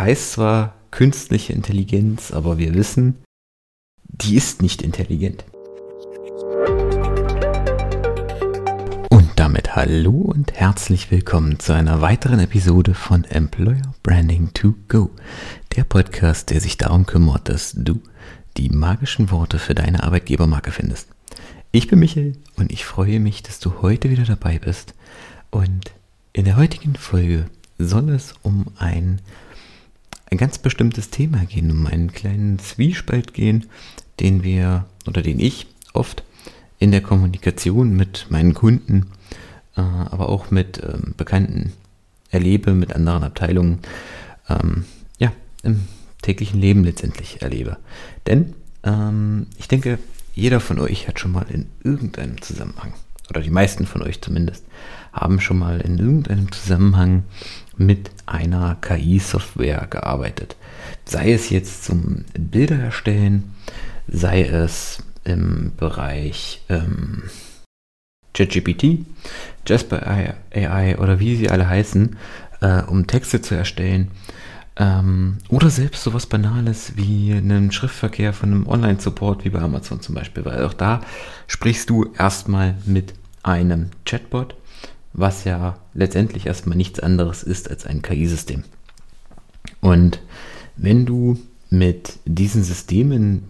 Heißt zwar künstliche Intelligenz, aber wir wissen, die ist nicht intelligent. Und damit hallo und herzlich willkommen zu einer weiteren Episode von Employer Branding to Go, der Podcast, der sich darum kümmert, dass du die magischen Worte für deine Arbeitgebermarke findest. Ich bin Michael und ich freue mich, dass du heute wieder dabei bist. Und in der heutigen Folge soll es um ein, ein ganz bestimmtes Thema gehen, um einen kleinen Zwiespalt gehen, den wir oder den ich oft in der Kommunikation mit meinen Kunden, äh, aber auch mit ähm, Bekannten erlebe, mit anderen Abteilungen, ähm, ja, im täglichen Leben letztendlich erlebe. Denn ähm, ich denke, jeder von euch hat schon mal in irgendeinem Zusammenhang, oder die meisten von euch zumindest, haben schon mal in irgendeinem Zusammenhang mit einer KI-Software gearbeitet. Sei es jetzt zum Bilder erstellen, sei es im Bereich ähm, ChatGPT, Jasper AI oder wie sie alle heißen, äh, um Texte zu erstellen ähm, oder selbst sowas Banales wie einen Schriftverkehr von einem Online-Support wie bei Amazon zum Beispiel, weil auch da sprichst du erstmal mit einem Chatbot, was ja letztendlich erstmal nichts anderes ist als ein KI-System. Und wenn du mit diesen Systemen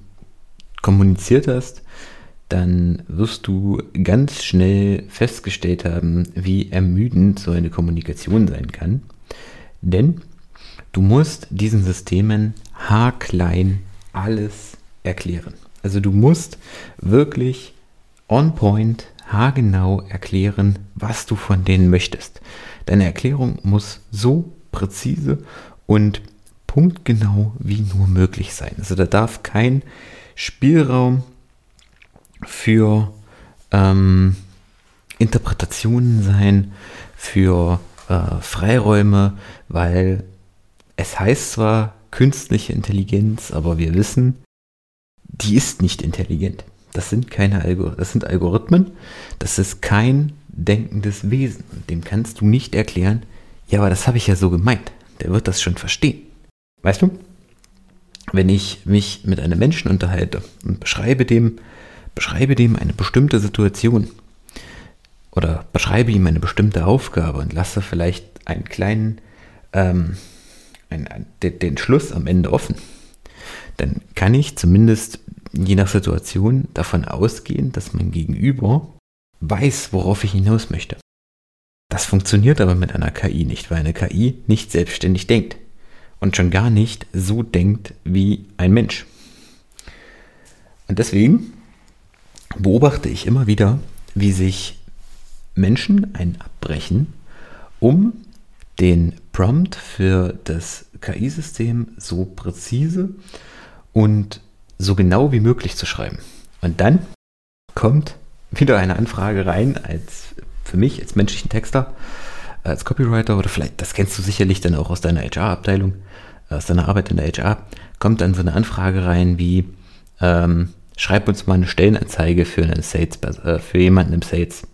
kommuniziert hast, dann wirst du ganz schnell festgestellt haben, wie ermüdend so eine Kommunikation sein kann. Denn Du musst diesen Systemen haarklein alles erklären. Also du musst wirklich on point, haargenau erklären, was du von denen möchtest. Deine Erklärung muss so präzise und punktgenau wie nur möglich sein. Also da darf kein Spielraum für ähm, Interpretationen sein, für äh, Freiräume, weil es heißt zwar künstliche Intelligenz, aber wir wissen, die ist nicht intelligent. Das sind keine Algorithmen, das sind Algorithmen, das ist kein denkendes Wesen. dem kannst du nicht erklären, ja, aber das habe ich ja so gemeint. Der wird das schon verstehen. Weißt du? Wenn ich mich mit einem Menschen unterhalte und beschreibe dem, beschreibe dem eine bestimmte Situation oder beschreibe ihm eine bestimmte Aufgabe und lasse vielleicht einen kleinen ähm, ein, ein, den, den Schluss am Ende offen, dann kann ich zumindest je nach Situation davon ausgehen, dass mein Gegenüber weiß, worauf ich hinaus möchte. Das funktioniert aber mit einer KI nicht, weil eine KI nicht selbstständig denkt und schon gar nicht so denkt wie ein Mensch. Und deswegen beobachte ich immer wieder, wie sich Menschen ein abbrechen, um den Prompt für das KI-System so präzise und so genau wie möglich zu schreiben. Und dann kommt wieder eine Anfrage rein als für mich als menschlichen Texter, als Copywriter oder vielleicht, das kennst du sicherlich dann auch aus deiner HR-Abteilung, aus deiner Arbeit in der HR, kommt dann so eine Anfrage rein wie, ähm, schreib uns mal eine Stellenanzeige für einen Sales, äh, für jemanden im Sales.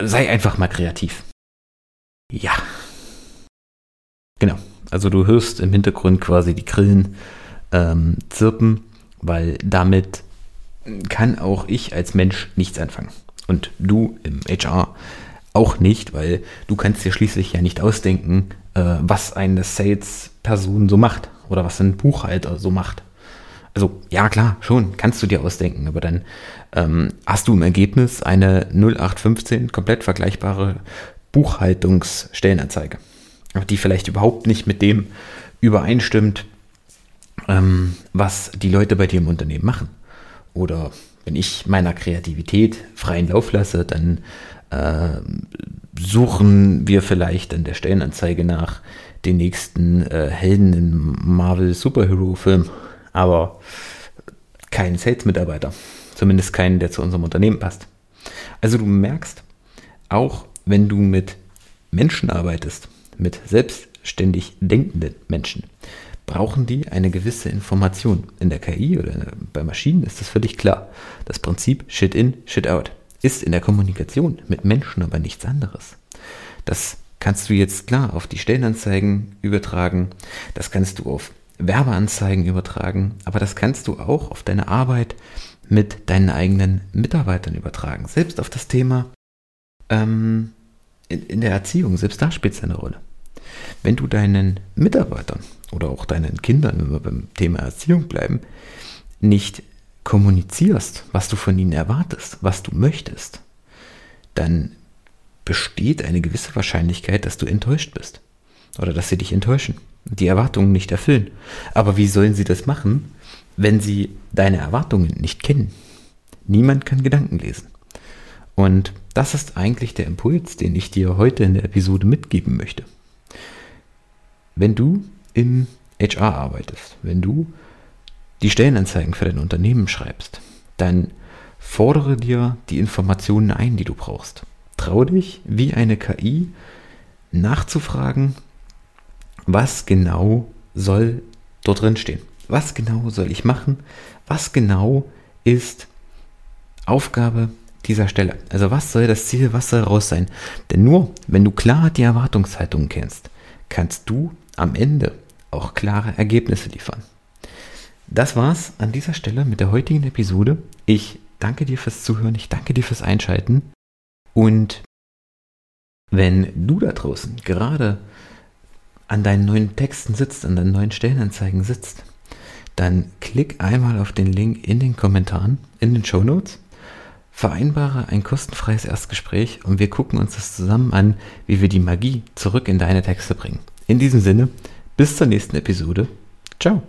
Sei einfach mal kreativ. Ja, Genau. Also du hörst im Hintergrund quasi die Grillen ähm, zirpen, weil damit kann auch ich als Mensch nichts anfangen. Und du im HR auch nicht, weil du kannst dir schließlich ja nicht ausdenken, äh, was eine Sales-Person so macht oder was ein Buchhalter so macht. Also ja klar, schon, kannst du dir ausdenken, aber dann ähm, hast du im Ergebnis eine 0815 komplett vergleichbare Buchhaltungsstellenanzeige die vielleicht überhaupt nicht mit dem übereinstimmt, ähm, was die Leute bei dir im Unternehmen machen. Oder wenn ich meiner Kreativität freien Lauf lasse, dann äh, suchen wir vielleicht an der Stellenanzeige nach den nächsten äh, Helden in Marvel Superhero Film, aber keinen Sales-Mitarbeiter. Zumindest keinen, der zu unserem Unternehmen passt. Also du merkst, auch wenn du mit Menschen arbeitest, mit selbstständig denkenden Menschen, brauchen die eine gewisse Information. In der KI oder bei Maschinen ist das völlig klar. Das Prinzip Shit in, Shit out ist in der Kommunikation mit Menschen aber nichts anderes. Das kannst du jetzt klar auf die Stellenanzeigen übertragen, das kannst du auf Werbeanzeigen übertragen, aber das kannst du auch auf deine Arbeit mit deinen eigenen Mitarbeitern übertragen. Selbst auf das Thema ähm, in, in der Erziehung, selbst da spielt es eine Rolle. Wenn du deinen Mitarbeitern oder auch deinen Kindern, wenn wir beim Thema Erziehung bleiben, nicht kommunizierst, was du von ihnen erwartest, was du möchtest, dann besteht eine gewisse Wahrscheinlichkeit, dass du enttäuscht bist oder dass sie dich enttäuschen, die Erwartungen nicht erfüllen. Aber wie sollen sie das machen, wenn sie deine Erwartungen nicht kennen? Niemand kann Gedanken lesen. Und das ist eigentlich der Impuls, den ich dir heute in der Episode mitgeben möchte. Wenn du im HR arbeitest, wenn du die Stellenanzeigen für dein Unternehmen schreibst, dann fordere dir die Informationen ein, die du brauchst. Trau dich, wie eine KI, nachzufragen, was genau soll dort drin stehen. Was genau soll ich machen? Was genau ist Aufgabe dieser Stelle? Also was soll das Ziel, was soll raus sein? Denn nur wenn du klar die Erwartungshaltung kennst, kannst du am Ende auch klare Ergebnisse liefern. Das war's an dieser Stelle mit der heutigen Episode. Ich danke dir fürs Zuhören, ich danke dir fürs Einschalten und wenn du da draußen gerade an deinen neuen Texten sitzt, an deinen neuen Stellenanzeigen sitzt, dann klick einmal auf den Link in den Kommentaren, in den Show Notes, vereinbare ein kostenfreies Erstgespräch und wir gucken uns das zusammen an, wie wir die Magie zurück in deine Texte bringen. In diesem Sinne, bis zur nächsten Episode. Ciao.